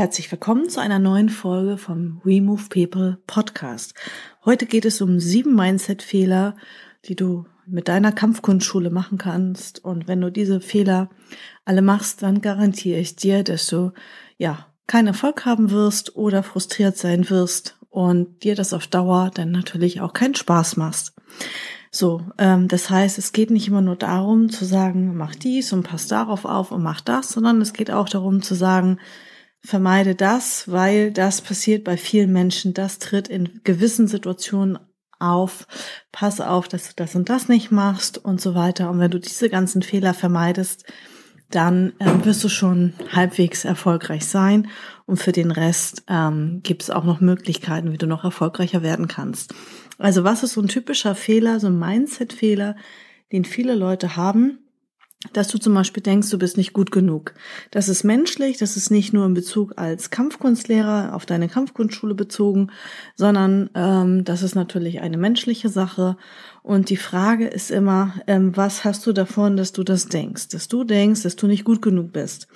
Herzlich willkommen zu einer neuen Folge vom We Move People Podcast. Heute geht es um sieben Mindset-Fehler, die du mit deiner Kampfkunstschule machen kannst. Und wenn du diese Fehler alle machst, dann garantiere ich dir, dass du ja keinen Erfolg haben wirst oder frustriert sein wirst und dir das auf Dauer dann natürlich auch keinen Spaß machst. So, ähm, das heißt, es geht nicht immer nur darum zu sagen, mach dies und pass darauf auf und mach das, sondern es geht auch darum zu sagen, vermeide das, weil das passiert bei vielen Menschen, das tritt in gewissen Situationen auf, pass auf, dass du das und das nicht machst und so weiter. Und wenn du diese ganzen Fehler vermeidest, dann ähm, wirst du schon halbwegs erfolgreich sein. Und für den Rest ähm, gibt es auch noch Möglichkeiten, wie du noch erfolgreicher werden kannst. Also was ist so ein typischer Fehler, so ein Mindset-Fehler, den viele Leute haben? Dass du zum Beispiel denkst, du bist nicht gut genug. Das ist menschlich, das ist nicht nur in Bezug als Kampfkunstlehrer auf deine Kampfkunstschule bezogen, sondern ähm, das ist natürlich eine menschliche Sache. Und die Frage ist immer, ähm, was hast du davon, dass du das denkst? Dass du denkst, dass du nicht gut genug bist.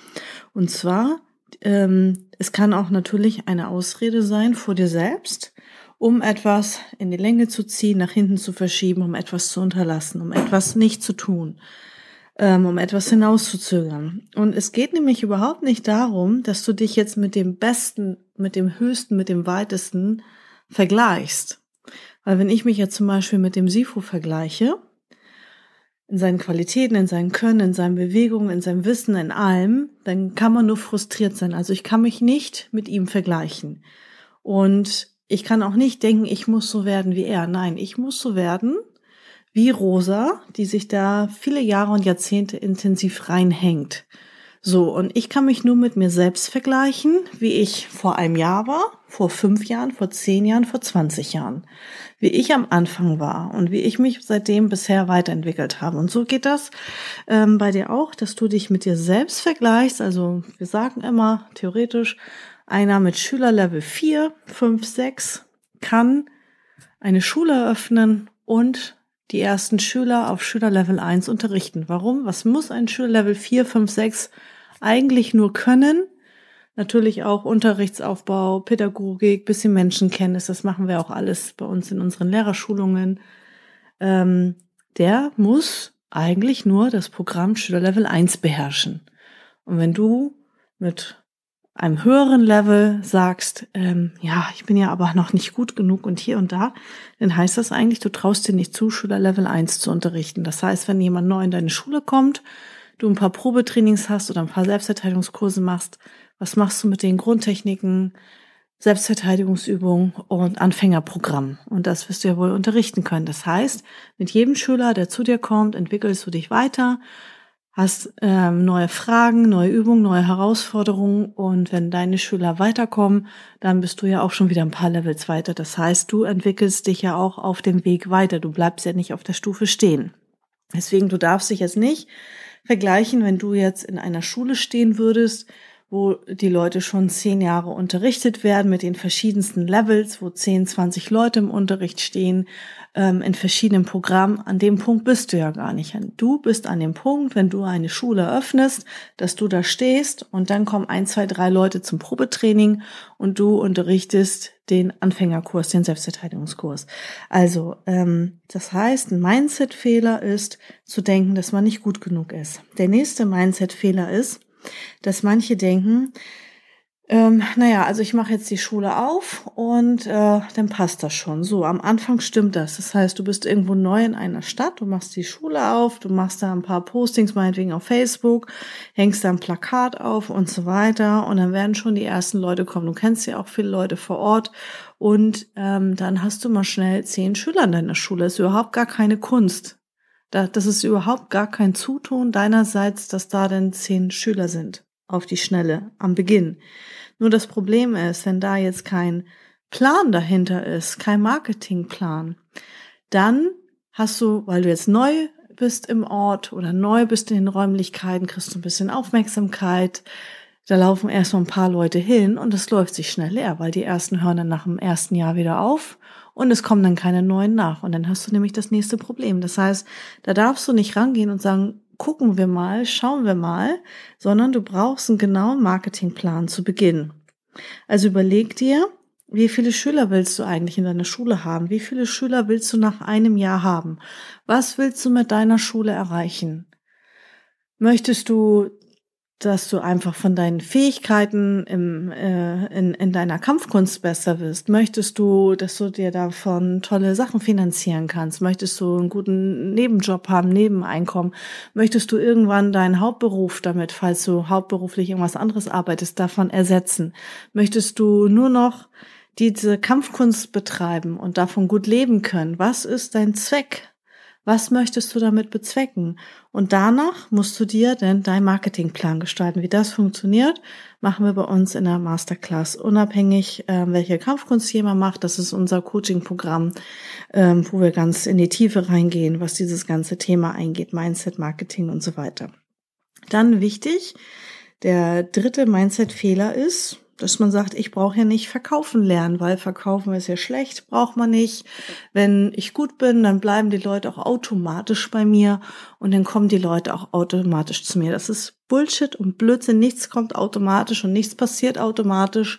Und zwar, ähm, es kann auch natürlich eine Ausrede sein vor dir selbst, um etwas in die Länge zu ziehen, nach hinten zu verschieben, um etwas zu unterlassen, um etwas nicht zu tun ähm, um etwas hinauszuzögern. Und es geht nämlich überhaupt nicht darum, dass du dich jetzt mit dem Besten, mit dem Höchsten, mit dem Weitesten vergleichst. Weil wenn ich mich jetzt zum Beispiel mit dem Sifu vergleiche, in seinen Qualitäten, in seinem Können, in seinen Bewegungen, in seinem Wissen, in allem, dann kann man nur frustriert sein. Also ich kann mich nicht mit ihm vergleichen. Und ich kann auch nicht denken, ich muss so werden wie er. Nein, ich muss so werden, wie Rosa, die sich da viele Jahre und Jahrzehnte intensiv reinhängt. So, und ich kann mich nur mit mir selbst vergleichen, wie ich vor einem Jahr war, vor fünf Jahren, vor zehn Jahren, vor 20 Jahren. Wie ich am Anfang war und wie ich mich seitdem bisher weiterentwickelt habe. Und so geht das ähm, bei dir auch, dass du dich mit dir selbst vergleichst. Also wir sagen immer theoretisch, einer mit Schülerlevel 4, 5, 6 kann eine Schule eröffnen und die ersten Schüler auf Schülerlevel 1 unterrichten. Warum? Was muss ein Schülerlevel 4, 5, 6 eigentlich nur können? Natürlich auch Unterrichtsaufbau, Pädagogik, bisschen Menschenkenntnis, das machen wir auch alles bei uns in unseren Lehrerschulungen. Ähm, der muss eigentlich nur das Programm Schülerlevel 1 beherrschen. Und wenn du mit einem höheren Level sagst, ähm, ja, ich bin ja aber noch nicht gut genug und hier und da, dann heißt das eigentlich, du traust dir nicht zu, Schüler Level 1 zu unterrichten. Das heißt, wenn jemand neu in deine Schule kommt, du ein paar Probetrainings hast oder ein paar Selbstverteidigungskurse machst, was machst du mit den Grundtechniken, Selbstverteidigungsübungen und Anfängerprogramm? Und das wirst du ja wohl unterrichten können. Das heißt, mit jedem Schüler, der zu dir kommt, entwickelst du dich weiter, hast ähm, neue Fragen, neue Übungen, neue Herausforderungen und wenn deine Schüler weiterkommen, dann bist du ja auch schon wieder ein paar Levels weiter. Das heißt, du entwickelst dich ja auch auf dem Weg weiter. Du bleibst ja nicht auf der Stufe stehen. Deswegen, du darfst dich jetzt nicht vergleichen, wenn du jetzt in einer Schule stehen würdest, wo die Leute schon zehn Jahre unterrichtet werden mit den verschiedensten Levels, wo 10, 20 Leute im Unterricht stehen, ähm, in verschiedenen Programmen. An dem Punkt bist du ja gar nicht. Du bist an dem Punkt, wenn du eine Schule öffnest, dass du da stehst und dann kommen ein, zwei, drei Leute zum Probetraining und du unterrichtest den Anfängerkurs, den Selbstverteidigungskurs. Also, ähm, das heißt, ein Mindset-Fehler ist zu denken, dass man nicht gut genug ist. Der nächste Mindset-Fehler ist, dass manche denken, ähm, naja, also ich mache jetzt die Schule auf und äh, dann passt das schon. So, am Anfang stimmt das. Das heißt, du bist irgendwo neu in einer Stadt, du machst die Schule auf, du machst da ein paar Postings meinetwegen auf Facebook, hängst da ein Plakat auf und so weiter und dann werden schon die ersten Leute kommen. Du kennst ja auch viele Leute vor Ort und ähm, dann hast du mal schnell zehn Schüler in deiner Schule. Das ist überhaupt gar keine Kunst. Das ist überhaupt gar kein Zutun deinerseits, dass da denn zehn Schüler sind auf die Schnelle am Beginn. Nur das Problem ist, wenn da jetzt kein Plan dahinter ist, kein Marketingplan, dann hast du, weil du jetzt neu bist im Ort oder neu bist in den Räumlichkeiten, kriegst du ein bisschen Aufmerksamkeit. Da laufen erst so ein paar Leute hin und es läuft sich schnell leer, weil die ersten hören dann nach dem ersten Jahr wieder auf und es kommen dann keine neuen nach. Und dann hast du nämlich das nächste Problem. Das heißt, da darfst du nicht rangehen und sagen, gucken wir mal, schauen wir mal, sondern du brauchst einen genauen Marketingplan zu Beginn. Also überleg dir, wie viele Schüler willst du eigentlich in deiner Schule haben? Wie viele Schüler willst du nach einem Jahr haben? Was willst du mit deiner Schule erreichen? Möchtest du dass du einfach von deinen Fähigkeiten im, äh, in, in deiner Kampfkunst besser wirst? Möchtest du, dass du dir davon tolle Sachen finanzieren kannst? Möchtest du einen guten Nebenjob haben, Nebeneinkommen? Möchtest du irgendwann deinen Hauptberuf damit, falls du hauptberuflich irgendwas anderes arbeitest, davon ersetzen? Möchtest du nur noch diese Kampfkunst betreiben und davon gut leben können? Was ist dein Zweck? Was möchtest du damit bezwecken? Und danach musst du dir denn dein Marketingplan gestalten. Wie das funktioniert, machen wir bei uns in der Masterclass. Unabhängig, äh, welche Kampfkunst jemand macht, das ist unser Coaching-Programm, ähm, wo wir ganz in die Tiefe reingehen, was dieses ganze Thema eingeht, Mindset, Marketing und so weiter. Dann wichtig, der dritte Mindset-Fehler ist, dass man sagt, ich brauche ja nicht verkaufen lernen, weil verkaufen ist ja schlecht, braucht man nicht. Wenn ich gut bin, dann bleiben die Leute auch automatisch bei mir und dann kommen die Leute auch automatisch zu mir. Das ist Bullshit und Blödsinn. Nichts kommt automatisch und nichts passiert automatisch.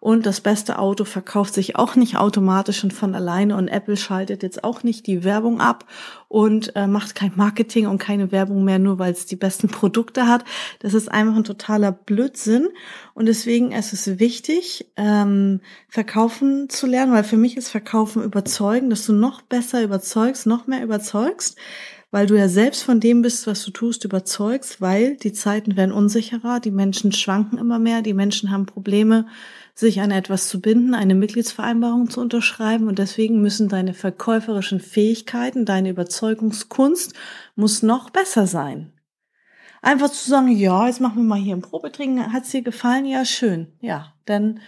Und das beste Auto verkauft sich auch nicht automatisch und von alleine. Und Apple schaltet jetzt auch nicht die Werbung ab und äh, macht kein Marketing und keine Werbung mehr, nur weil es die besten Produkte hat. Das ist einfach ein totaler Blödsinn. Und deswegen ist es wichtig, ähm, verkaufen zu lernen, weil für mich ist Verkaufen überzeugen, dass du noch besser überzeugst, noch mehr überzeugst weil du ja selbst von dem bist, was du tust, überzeugst, weil die Zeiten werden unsicherer, die Menschen schwanken immer mehr, die Menschen haben Probleme, sich an etwas zu binden, eine Mitgliedsvereinbarung zu unterschreiben und deswegen müssen deine verkäuferischen Fähigkeiten, deine Überzeugungskunst muss noch besser sein. Einfach zu sagen, ja, jetzt machen wir mal hier ein Probetrinken, hat's dir gefallen? Ja, schön. Ja, dann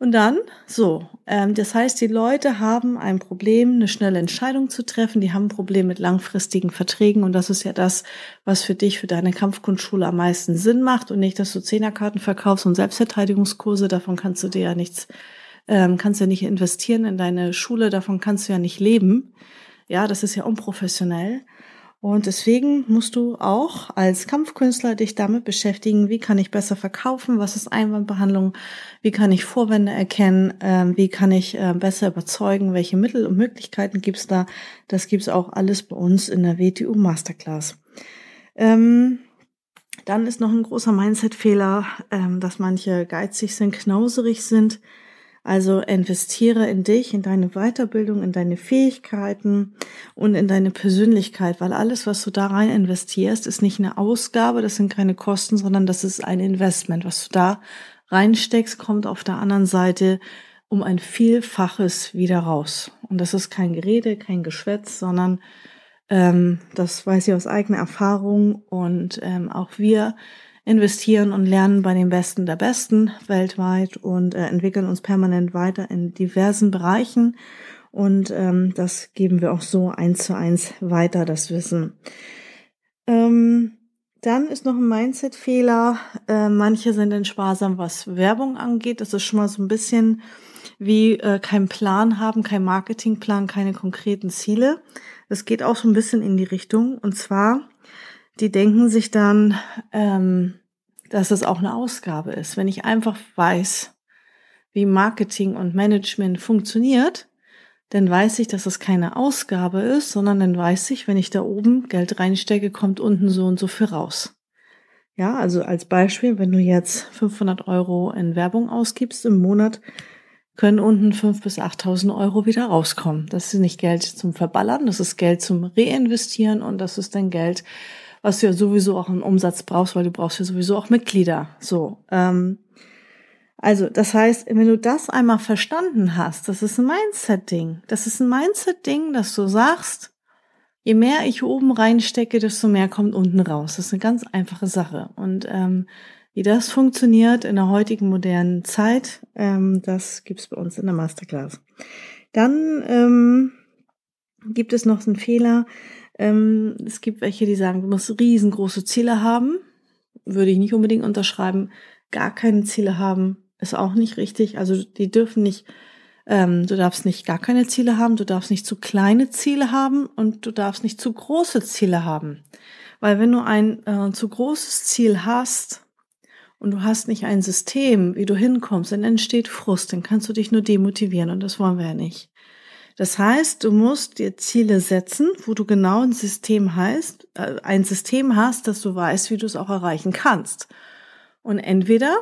und dann, so, ähm, das heißt, die Leute haben ein Problem, eine schnelle Entscheidung zu treffen. Die haben ein Problem mit langfristigen Verträgen. Und das ist ja das, was für dich, für deine Kampfkunstschule am meisten Sinn macht. Und nicht, dass du Zehnerkarten verkaufst und Selbstverteidigungskurse. Davon kannst du dir ja nichts, ähm, kannst ja nicht investieren in deine Schule. Davon kannst du ja nicht leben. Ja, das ist ja unprofessionell. Und deswegen musst du auch als Kampfkünstler dich damit beschäftigen, wie kann ich besser verkaufen, was ist Einwandbehandlung, wie kann ich Vorwände erkennen, äh, wie kann ich äh, besser überzeugen, welche Mittel und Möglichkeiten gibt's da. Das gibt's auch alles bei uns in der WTU Masterclass. Ähm, dann ist noch ein großer Mindset-Fehler, ähm, dass manche geizig sind, knauserig sind. Also investiere in dich, in deine Weiterbildung, in deine Fähigkeiten und in deine Persönlichkeit, weil alles, was du da rein investierst, ist nicht eine Ausgabe, das sind keine Kosten, sondern das ist ein Investment. Was du da reinsteckst, kommt auf der anderen Seite um ein Vielfaches wieder raus. Und das ist kein Gerede, kein Geschwätz, sondern ähm, das weiß ich aus eigener Erfahrung und ähm, auch wir investieren und lernen bei den Besten der Besten weltweit und äh, entwickeln uns permanent weiter in diversen Bereichen. Und ähm, das geben wir auch so eins zu eins weiter, das Wissen. Ähm, dann ist noch ein Mindset-Fehler. Äh, manche sind in sparsam, was Werbung angeht. Das ist schon mal so ein bisschen wie äh, kein Plan haben, kein Marketingplan, keine konkreten Ziele. Das geht auch so ein bisschen in die Richtung. Und zwar, die denken sich dann, ähm, dass es auch eine Ausgabe ist. Wenn ich einfach weiß, wie Marketing und Management funktioniert, dann weiß ich, dass es keine Ausgabe ist, sondern dann weiß ich, wenn ich da oben Geld reinstecke, kommt unten so und so viel raus. Ja, also als Beispiel, wenn du jetzt 500 Euro in Werbung ausgibst im Monat, können unten 5.000 bis 8.000 Euro wieder rauskommen. Das ist nicht Geld zum Verballern, das ist Geld zum Reinvestieren und das ist dann Geld, was du ja sowieso auch einen Umsatz brauchst, weil du brauchst ja sowieso auch Mitglieder. So. Ähm, also, das heißt, wenn du das einmal verstanden hast, das ist ein Mindset-Ding. Das ist ein Mindset-Ding, dass du sagst, je mehr ich oben reinstecke, desto mehr kommt unten raus. Das ist eine ganz einfache Sache. Und ähm, wie das funktioniert in der heutigen modernen Zeit, ähm, das gibt's bei uns in der Masterclass. Dann ähm, gibt es noch einen Fehler. Ähm, es gibt welche, die sagen, du musst riesengroße Ziele haben. Würde ich nicht unbedingt unterschreiben. Gar keine Ziele haben ist auch nicht richtig. Also die dürfen nicht, ähm, du darfst nicht gar keine Ziele haben, du darfst nicht zu kleine Ziele haben und du darfst nicht zu große Ziele haben. Weil wenn du ein äh, zu großes Ziel hast und du hast nicht ein System, wie du hinkommst, dann entsteht Frust, dann kannst du dich nur demotivieren und das wollen wir ja nicht. Das heißt, du musst dir Ziele setzen, wo du genau ein System heißt, äh, ein System hast, dass du weißt, wie du es auch erreichen kannst. Und entweder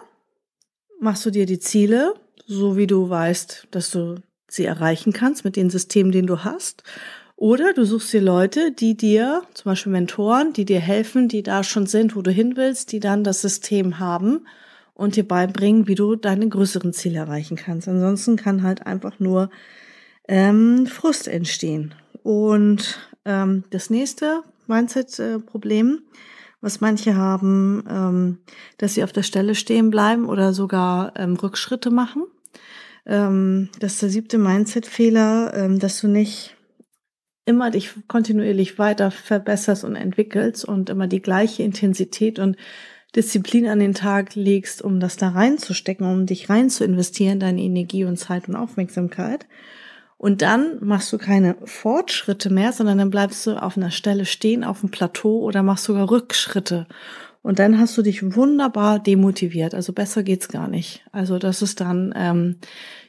machst du dir die Ziele, so wie du weißt, dass du sie erreichen kannst mit dem System, den du hast. Oder du suchst dir Leute, die dir, zum Beispiel Mentoren, die dir helfen, die da schon sind, wo du hin willst, die dann das System haben und dir beibringen, wie du deine größeren Ziele erreichen kannst. Ansonsten kann halt einfach nur ähm, Frust entstehen. Und ähm, das nächste Mindset-Problem, was manche haben, ähm, dass sie auf der Stelle stehen bleiben oder sogar ähm, Rückschritte machen. Ähm, das ist der siebte Mindset-Fehler, ähm, dass du nicht immer dich kontinuierlich weiter verbesserst und entwickelst und immer die gleiche Intensität und Disziplin an den Tag legst, um das da reinzustecken, um dich rein zu investieren, deine Energie und Zeit und Aufmerksamkeit. Und dann machst du keine Fortschritte mehr, sondern dann bleibst du auf einer Stelle stehen, auf dem Plateau oder machst sogar Rückschritte. Und dann hast du dich wunderbar demotiviert. Also besser geht's gar nicht. Also das ist dann, ähm,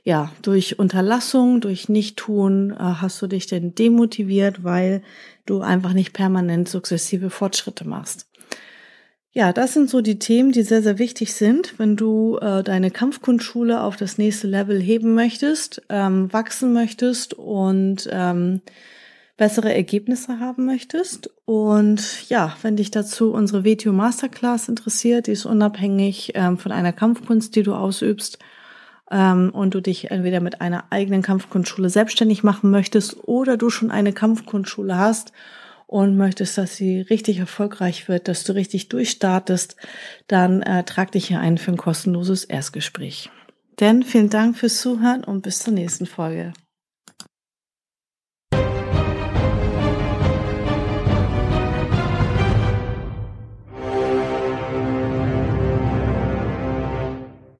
ja, durch Unterlassung, durch Nichttun äh, hast du dich denn demotiviert, weil du einfach nicht permanent sukzessive Fortschritte machst. Ja, das sind so die Themen, die sehr, sehr wichtig sind, wenn du äh, deine Kampfkunstschule auf das nächste Level heben möchtest, ähm, wachsen möchtest und ähm, bessere Ergebnisse haben möchtest. Und ja, wenn dich dazu unsere VTO Masterclass interessiert, die ist unabhängig ähm, von einer Kampfkunst, die du ausübst, ähm, und du dich entweder mit einer eigenen Kampfkunstschule selbstständig machen möchtest oder du schon eine Kampfkunstschule hast und möchtest, dass sie richtig erfolgreich wird, dass du richtig durchstartest, dann äh, trag dich hier ein für ein kostenloses Erstgespräch. Denn vielen Dank fürs Zuhören und bis zur nächsten Folge.